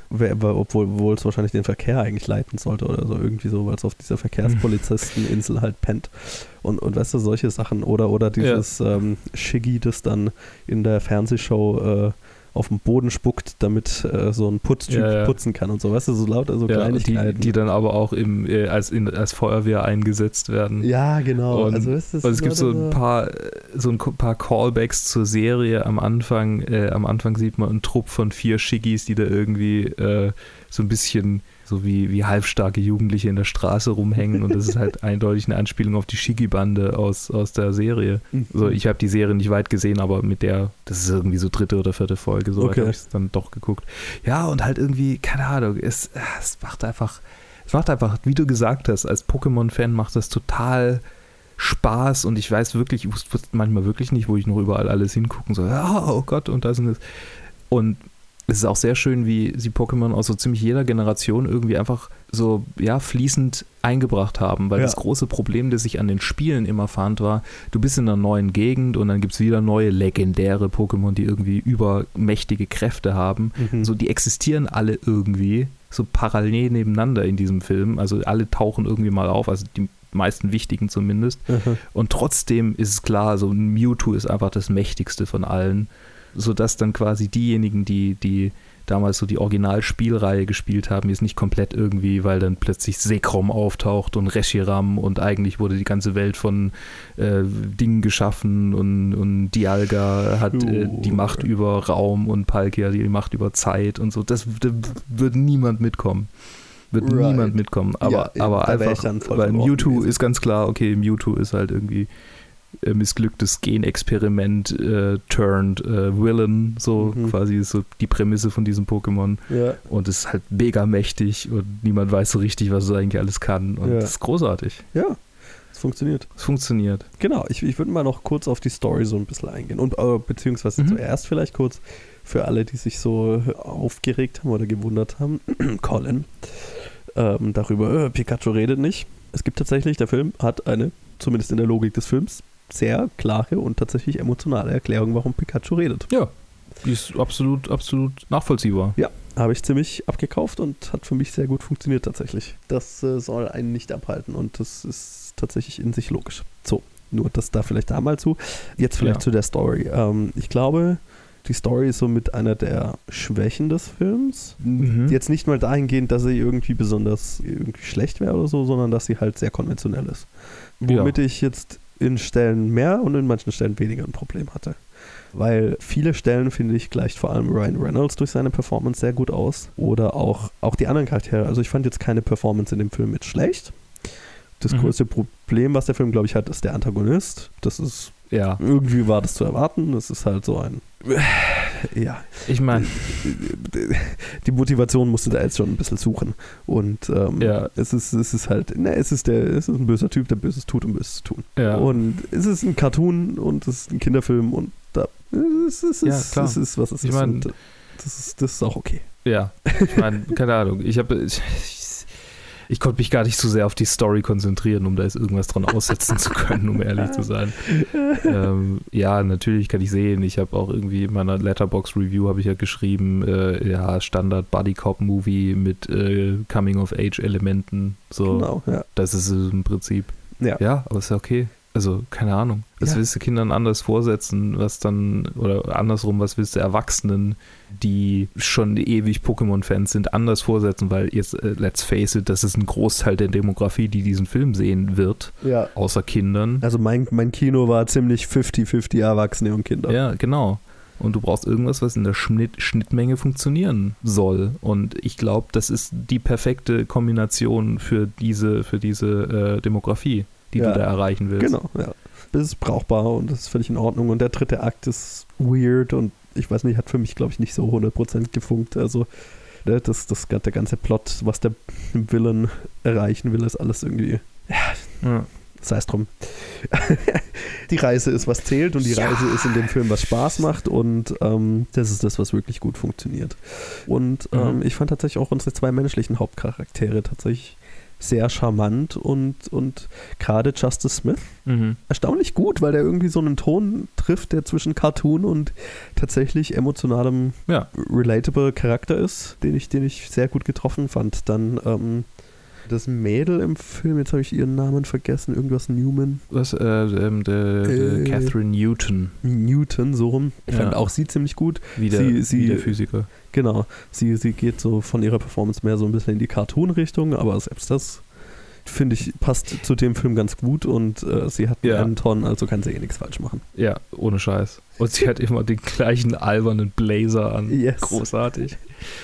Obwohl, obwohl es wahrscheinlich den Verkehr eigentlich leiten sollte oder so, irgendwie so, weil es auf dieser Verkehrspolizisteninsel halt pennt. Und, und weißt du, solche Sachen. Oder, oder dieses ähm, Shiggy, das dann in der Fernsehshow äh, auf den Boden spuckt, damit äh, so ein Putztyp Ja, ja. putzen kann und so, weißt du, so lauter so Ja, die, Kleinigkeiten. die dann aber auch im, äh, als, in, als Feuerwehr eingesetzt werden. ja, genau. Und, also, du, das und es ist gibt so ein paar, äh, so ein paar Callbacks zur Serie am Anfang. Äh, am Anfang sieht man einen Trupp von vier Schiggis, die da irgendwie äh, so ein bisschen so wie, wie halbstarke Jugendliche in der Straße rumhängen und das ist halt eindeutig eine Anspielung auf die Shiggy-Bande aus, aus der Serie. Mhm. So, ich habe die Serie nicht weit gesehen, aber mit der, das ist irgendwie so dritte oder vierte Folge, so Okay. habe ich es dann doch geguckt. Ja, und halt irgendwie, keine Ahnung, es, es macht einfach, es macht einfach, wie du gesagt hast, als Pokémon-Fan macht das total Spaß und ich weiß wirklich, ich wusste manchmal wirklich nicht, wo ich noch überall alles hingucken soll. Oh Gott, und das und das. Und es ist auch sehr schön, wie sie Pokémon aus so ziemlich jeder Generation irgendwie einfach so, ja, fließend eingebracht haben, weil Ja. das große Problem, das ich an den Spielen immer fand, war, du bist in einer neuen Gegend und dann gibt es wieder neue legendäre Pokémon, die irgendwie übermächtige Kräfte haben. Mhm. So, die existieren alle irgendwie so parallel nebeneinander in diesem Film. Also alle tauchen irgendwie mal auf, also die meisten wichtigen zumindest. Mhm. Und trotzdem ist es klar, so ein Mewtwo ist einfach das mächtigste von allen, sodass dann quasi diejenigen, die, die damals so die Originalspielreihe gespielt haben, jetzt nicht komplett irgendwie, weil dann plötzlich Sekrom auftaucht und Reshiram und eigentlich wurde die ganze Welt von äh, Dingen geschaffen und, und Dialga hat äh, die Macht über Raum und Palkia die Macht über Zeit und so. Das, da würde niemand mitkommen. Wird Right. niemand mitkommen. Aber, Ja, aber einfach, weil Mewtwo gewesen. ist ganz klar, okay, Mewtwo ist halt irgendwie äh, missglücktes Genexperiment äh, turned äh, Villain, so Mhm. quasi ist so die Prämisse von diesem Pokémon Ja. und ist halt mega mächtig und niemand weiß so richtig, was es eigentlich alles kann und Ja. das ist großartig. ja, es funktioniert. Es funktioniert. Genau, ich, ich würde mal noch kurz auf die Story so ein bisschen eingehen. Und äh, beziehungsweise Mhm. zuerst vielleicht kurz für alle, die sich so aufgeregt haben oder gewundert haben, Colin, ähm, darüber, äh, Pikachu redet nicht. Es gibt tatsächlich, der Film hat eine, zumindest in der Logik des Films, sehr klare und tatsächlich emotionale Erklärung, warum Pikachu redet. Ja, die ist absolut, absolut nachvollziehbar. Ja, habe ich ziemlich abgekauft und hat für mich sehr gut funktioniert tatsächlich. Das äh, soll einen nicht abhalten und das ist tatsächlich in sich logisch. So, nur das da vielleicht da mal zu. Jetzt vielleicht Ja. zu der Story. Ähm, ich glaube, die Story ist somit einer der Schwächen des Films. Mhm. Jetzt nicht mal dahingehend, dass sie irgendwie besonders irgendwie schlecht wäre oder so, sondern dass sie halt sehr konventionell ist. Ja. Womit ich jetzt in Stellen mehr und in manchen Stellen weniger ein Problem hatte. Weil viele Stellen, finde ich, gleicht vor allem Ryan Reynolds durch seine Performance sehr gut aus. Oder auch, auch die anderen Charaktere. Also ich fand jetzt keine Performance in dem Film mit schlecht. Das Mhm. größte Problem, was der Film, glaube ich, hat, ist der Antagonist. Das ist, Ja, irgendwie war das zu erwarten. Das ist halt so ein, ja, ich meine, die Motivation musste da jetzt schon ein bisschen suchen. Und ähm, Ja. es, ist, es ist halt, ne, es ist der, es ist ein böser Typ, der Böses tut, um Böses zu tun. ja. Und es ist ein Cartoon und es ist ein Kinderfilm und da es ist, Ja, es, klar. es ist was es Ich ist. mein- und das ist, das ist auch okay. Ja, ich meine, keine Ahnung. Ich habe. Ich, ich konnte mich gar nicht so sehr auf die Story konzentrieren, um da jetzt irgendwas dran aussetzen zu können, um ehrlich zu sein. ähm, ja, natürlich kann ich sehen. Ich habe auch irgendwie in meiner Letterbox Review habe ich ja geschrieben, äh, ja Standard Buddy Cop Movie mit äh, Coming of Age Elementen. So, Genau, ja. das ist es im Prinzip. Ja. Ja, aber ist ja okay. Also, keine Ahnung. Was Ja. willst du Kindern anders vorsetzen, was dann, oder andersrum, was willst du Erwachsenen, die schon ewig Pokémon-Fans sind, anders vorsetzen, weil jetzt, äh, let's face it, das ist ein Großteil der Demografie, die diesen Film sehen wird, ja. außer Kindern. Also mein, mein Kino war ziemlich 50-50 Erwachsene und Kinder. Ja, genau. Und du brauchst irgendwas, was in der Schnitt, Schnittmenge funktionieren soll. Und ich glaube, das ist die perfekte Kombination für diese, für diese äh, Demografie, die Ja. du da erreichen willst. Genau, ja. Das ist brauchbar und das ist völlig in Ordnung. Und der dritte Akt ist weird und ich weiß nicht, hat für mich, glaube ich, nicht so 100% gefunkt. Also ne, das, das, der ganze Plot, was der Villain erreichen will, ist alles irgendwie, Ja. sei es drum. die Reise ist, was zählt und die Ja. Reise ist in dem Film, was Spaß macht und ähm, das ist das, was wirklich gut funktioniert. Und ähm, Mhm. ich fand tatsächlich auch unsere zwei menschlichen Hauptcharaktere tatsächlich sehr charmant und, und gerade Justice Smith Mhm. erstaunlich gut, weil der irgendwie so einen Ton trifft, der zwischen Cartoon und tatsächlich emotionalem, Ja. relatable Charakter ist, den ich, den ich sehr gut getroffen fand. Dann ähm, das Mädel im Film, jetzt habe ich ihren Namen vergessen, irgendwas Newman. Was, äh, ähm, der, der Äh. Catherine Newton, Newton, so rum. Ich Ja. fand auch sie ziemlich gut. wie der, Sie- sie- wie der Physiker. Genau, sie, sie geht so von ihrer Performance mehr so ein bisschen in die Cartoon-Richtung, aber selbst das, finde ich, passt zu dem Film ganz gut und äh, sie hat Ja. einen Ton, also kann sie eh nichts falsch machen. Ja, ohne Scheiß. Und sie hat immer den gleichen albernen Blazer an. Yes. Großartig.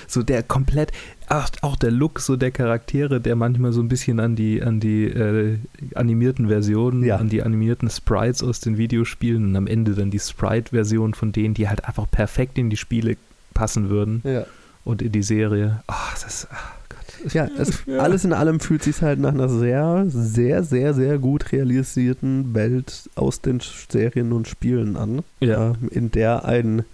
So der komplett, ach, auch der Look so der Charaktere, der manchmal so ein bisschen an die, an die äh, animierten Versionen, Ja. an die animierten Sprites aus den Videospielen und am Ende dann die Sprite-Version von denen, die halt einfach perfekt in die Spiele passen würden Ja. und in die Serie. Ach, das, ach Gott. Ja, es, alles in allem fühlt sich halt nach einer sehr, sehr, sehr, sehr gut realisierten Welt aus den Serien und Spielen an, Ja. ähm, in der ein,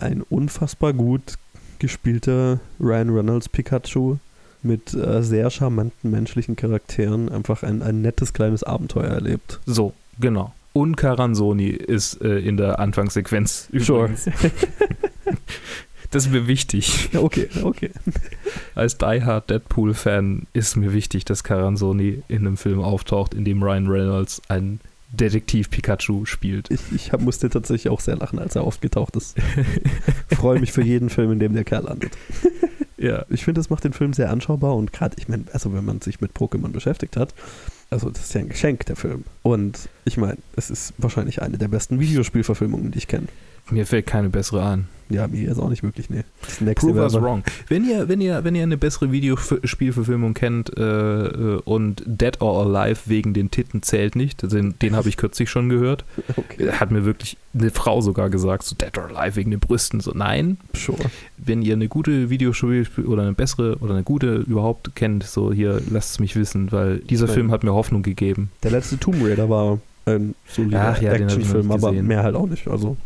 ein unfassbar gut gespielter Ryan Reynolds Pikachu mit äh, sehr charmanten menschlichen Charakteren einfach ein, ein nettes kleines Abenteuer erlebt. So, genau. Und Caranzoni ist äh, in der Anfangssequenz übrigens. Das ist mir wichtig. Okay, okay. Als Die Hard Deadpool-Fan ist mir wichtig, dass Caranzoni in einem Film auftaucht, in dem Ryan Reynolds ein Detektiv Pikachu spielt. Ich, ich hab, musste tatsächlich auch sehr lachen, als er aufgetaucht ist. Freue mich für jeden Film, in dem der Kerl landet. Ja. Ich finde, das macht den Film sehr anschaubar und gerade, ich meine, also wenn man sich mit Pokémon beschäftigt hat, also das ist ja ein Geschenk, der Film. Und ich meine, es ist wahrscheinlich eine der besten Videospielverfilmungen, die ich kenne. Mir fällt keine bessere an. Ja, mir ist auch nicht wirklich, nee. Prove us wrong. Wenn ihr, wenn ihr, wenn ihr eine bessere Videospielverfilmung kennt äh, äh, und Dead or Alive wegen den Titten zählt nicht, den, den habe ich kürzlich schon gehört, Okay, hat mir wirklich eine Frau sogar gesagt, so Dead or Alive wegen den Brüsten. So nein, sure. wenn ihr eine gute Videospiel oder eine bessere oder eine gute überhaupt kennt, so hier lasst es mich wissen, weil dieser Film hat mir Hoffnung gegeben. Der letzte Tomb Raider war ein solider Actionfilm, aber mehr halt auch nicht. Also,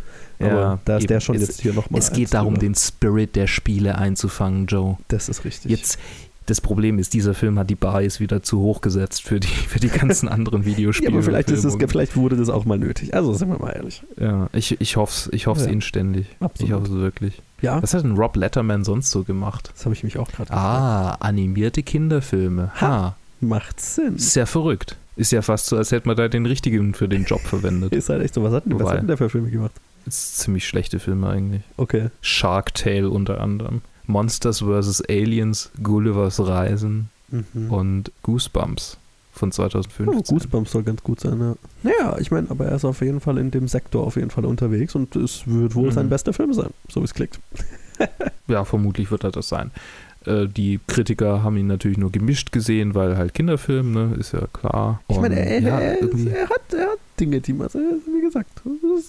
aber da ist eben. der schon es, jetzt hier nochmal. Es geht darum, den Spirit der Spiele einzufangen, Joe. Das ist richtig. Jetzt, das Problem ist, dieser Film hat die Bar jetzt wieder zu hoch gesetzt für die, für die ganzen anderen ja, Videospiele. aber vielleicht, ist es, vielleicht wurde das auch mal nötig. Also, sind wir mal ehrlich. Ja, ich, ich hoffe es ich hoff's Ja. inständig. Ich Absolut. hoffe es wirklich. Ja, Was hat denn Rob Letterman sonst so gemacht? das habe ich mich auch gerade Ah, animierte Kinderfilme. Ha. Ha. Macht Sinn. Ist ja verrückt. Ist ja fast so, als hätte man da den richtigen für den Job verwendet. Ist halt echt so. Was hat denn, was hat denn der für Filme gemacht? Ist ziemlich schlechte Filme eigentlich. Okay. Shark Tale unter anderem. Monsters vs. Aliens, Gullivers Reisen Mhm. und Goosebumps von 2015. Oh, Goosebumps soll ganz gut sein, ja. Naja, ich meine, aber er ist auf jeden Fall in dem Sektor auf jeden Fall unterwegs und es wird wohl Mhm. sein bester Film sein, so wie es klingt. Ja, vermutlich wird er das sein. Äh, die Kritiker haben ihn natürlich nur gemischt gesehen, weil halt Kinderfilm, ne, ist ja klar. Ich meine, er, ja, er, er, hat, er hat Dinge, die man, also, wie gesagt,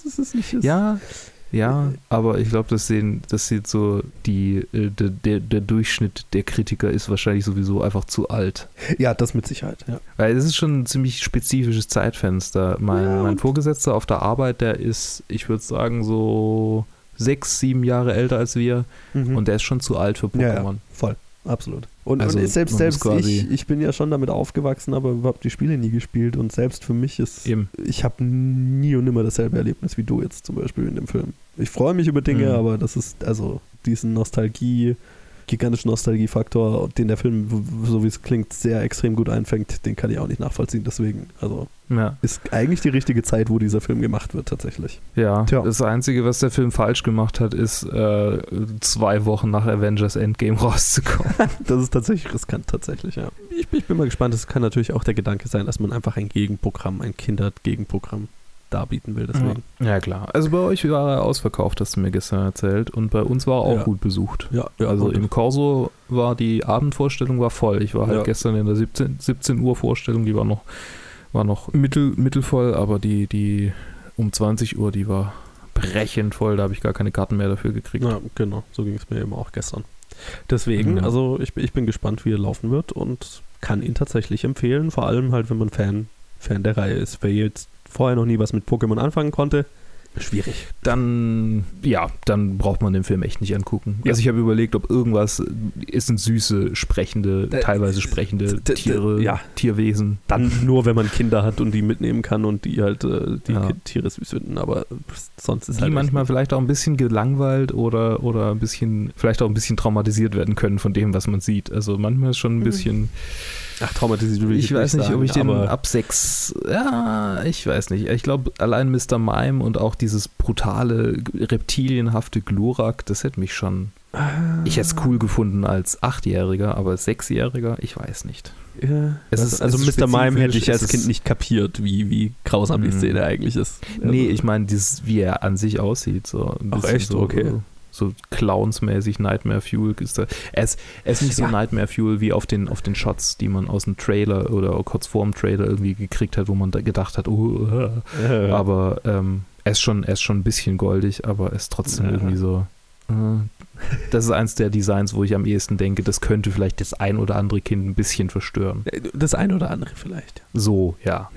das ist nicht. Das ja, ja, aber ich glaube, das sehen, das sieht so die, äh, der, der, der Durchschnitt der Kritiker ist wahrscheinlich sowieso einfach zu alt. ja, das mit Sicherheit, ja. Weil es ist schon ein ziemlich spezifisches Zeitfenster. Mein, Ja, mein Vorgesetzter auf der Arbeit, der ist, ich würde sagen, so sechs, sieben Jahre älter als wir Mhm. und der ist schon zu alt für Ja, Pokémon. ja, voll. Absolut. Und, Also, und selbst, selbst ich, ich bin ja schon damit aufgewachsen, aber überhaupt die Spiele nie gespielt und selbst für mich ist, Eben. ich habe nie und nimmer dasselbe Erlebnis wie du jetzt zum Beispiel in dem Film. Ich freue mich über Dinge, Mhm. aber das ist, also diesen Nostalgie, gigantischen Nostalgiefaktor, den der Film, so wie es klingt, sehr extrem gut einfängt, den kann ich auch nicht nachvollziehen. Deswegen, also Ja. ist eigentlich die richtige Zeit, wo dieser Film gemacht wird, tatsächlich. Ja, Tja. das Einzige, was der Film falsch gemacht hat, ist äh, zwei Wochen nach Avengers Endgame rauszukommen. Das ist tatsächlich riskant, tatsächlich, ja. Ich, ich bin mal gespannt, es kann natürlich auch der Gedanke sein, dass man einfach ein Gegenprogramm, ein Kinder-Gegenprogramm darbieten will, deswegen. Ja, klar. Also bei euch war er ausverkauft, hast du mir gestern erzählt. Und bei uns war er auch Ja. gut besucht. Ja, ja also und- im Corso war die Abendvorstellung war voll. Ich war halt Ja. gestern in der 17, 17 Uhr Vorstellung, die war noch, war noch mittel, mittelvoll, aber die, die um 20 Uhr, die war brechend voll. Da habe ich gar keine Karten mehr dafür gekriegt. Ja, genau, so ging es mir eben auch gestern. Deswegen, Ja. also ich, bin- ich bin gespannt, wie er laufen wird und kann ihn tatsächlich empfehlen, vor allem halt, wenn man Fan, Fan der Reihe ist. Wer jetzt vorher noch nie was mit Pokémon anfangen konnte, Schwierig. Dann, ja, dann braucht man den Film echt nicht angucken. Ja. Also ich habe überlegt, ob irgendwas, es sind süße, sprechende, Äh, teilweise sprechende d- Tiere, ja. Tierwesen. Dann nur, wenn man Kinder hat und die mitnehmen kann und die halt äh, die Ja. Tiere süß finden, aber sonst ist die halt manchmal vielleicht auch ein bisschen gelangweilt oder, oder ein bisschen, vielleicht auch ein bisschen traumatisiert werden können von dem, was man sieht. Also manchmal ist schon ein bisschen, Ach, traumatisiert will ich, ich weiß nicht, sagen, ob ich den ab sechs, ja, ich weiß nicht. Ich glaube, allein Mr. Mime und auch dieses brutale, reptilienhafte Glurak, das hätte mich schon, ich hätte es cool gefunden als Achtjähriger, aber als Sechsjähriger, ich weiß nicht. Ja, Es das- ist- also es ist Mr. Mime hätte ich als Kind nicht kapiert, wie, wie grausam die Mhm. Szene eigentlich ist. Nee, Also- ich meine, dieses, wie er an sich aussieht. So ein Ach, bisschen echt? So, Okay. So Clowns-mäßig Nightmare Fuel ist da. Ist, er ist nicht so Ja. Nightmare Fuel wie auf den, auf den Shots, die man aus dem Trailer oder kurz vorm Trailer irgendwie gekriegt hat, wo man da gedacht hat, oh, äh. äh, aber ähm, er, ist schon, ist schon ein bisschen goldig, aber er ist trotzdem Ja. irgendwie so. Äh, das ist eins der Designs, wo ich am ehesten denke, das könnte vielleicht das ein oder andere Kind ein bisschen verstören. das eine oder andere vielleicht. So, ja.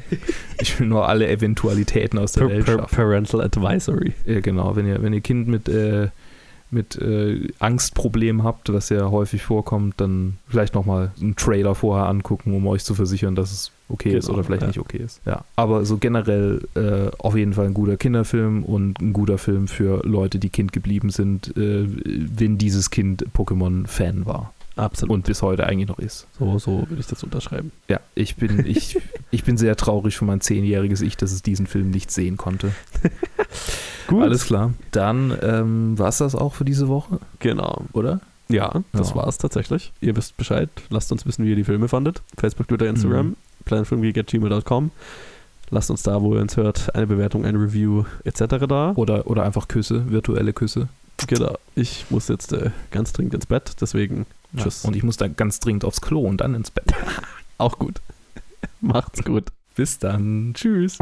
Ich will nur alle Eventualitäten aus der Per, Welt schaffen. Parental Advisory. Ja, genau. Wenn ihr, wenn ihr Kind mit, äh, mit äh, Angstproblemen habt, was ja häufig vorkommt, dann vielleicht nochmal einen Trailer vorher angucken, um euch zu versichern, dass es okay ist Genau, oder vielleicht ja. nicht okay ist. Ja. Aber so generell äh, auf jeden Fall ein guter Kinderfilm und ein guter Film für Leute, die Kind geblieben sind, äh, wenn dieses Kind Pokémon-Fan war Absolut. und bis heute eigentlich noch ist. so, so würde ich das unterschreiben. Ja, ich bin, ich, ich bin sehr traurig für mein zehnjähriges Ich, dass es diesen Film nicht sehen konnte. Gut. Alles klar. Dann ähm, war es das auch für diese Woche, Genau. oder? Ja, das Ja. war's tatsächlich. Ihr wisst Bescheid. Lasst uns wissen, wie ihr die Filme fandet. Facebook, Twitter, Instagram, Mhm. planfilmgeek.gmail.com. Lasst uns da, wo ihr uns hört, eine Bewertung, ein Review etc. da. Oder, oder einfach Küsse, virtuelle Küsse. Genau. Ich muss jetzt äh, ganz dringend ins Bett, deswegen Ja. tschüss. Und ich muss dann ganz dringend aufs Klo und dann ins Bett. auch gut. Macht's gut. Bis dann. Tschüss.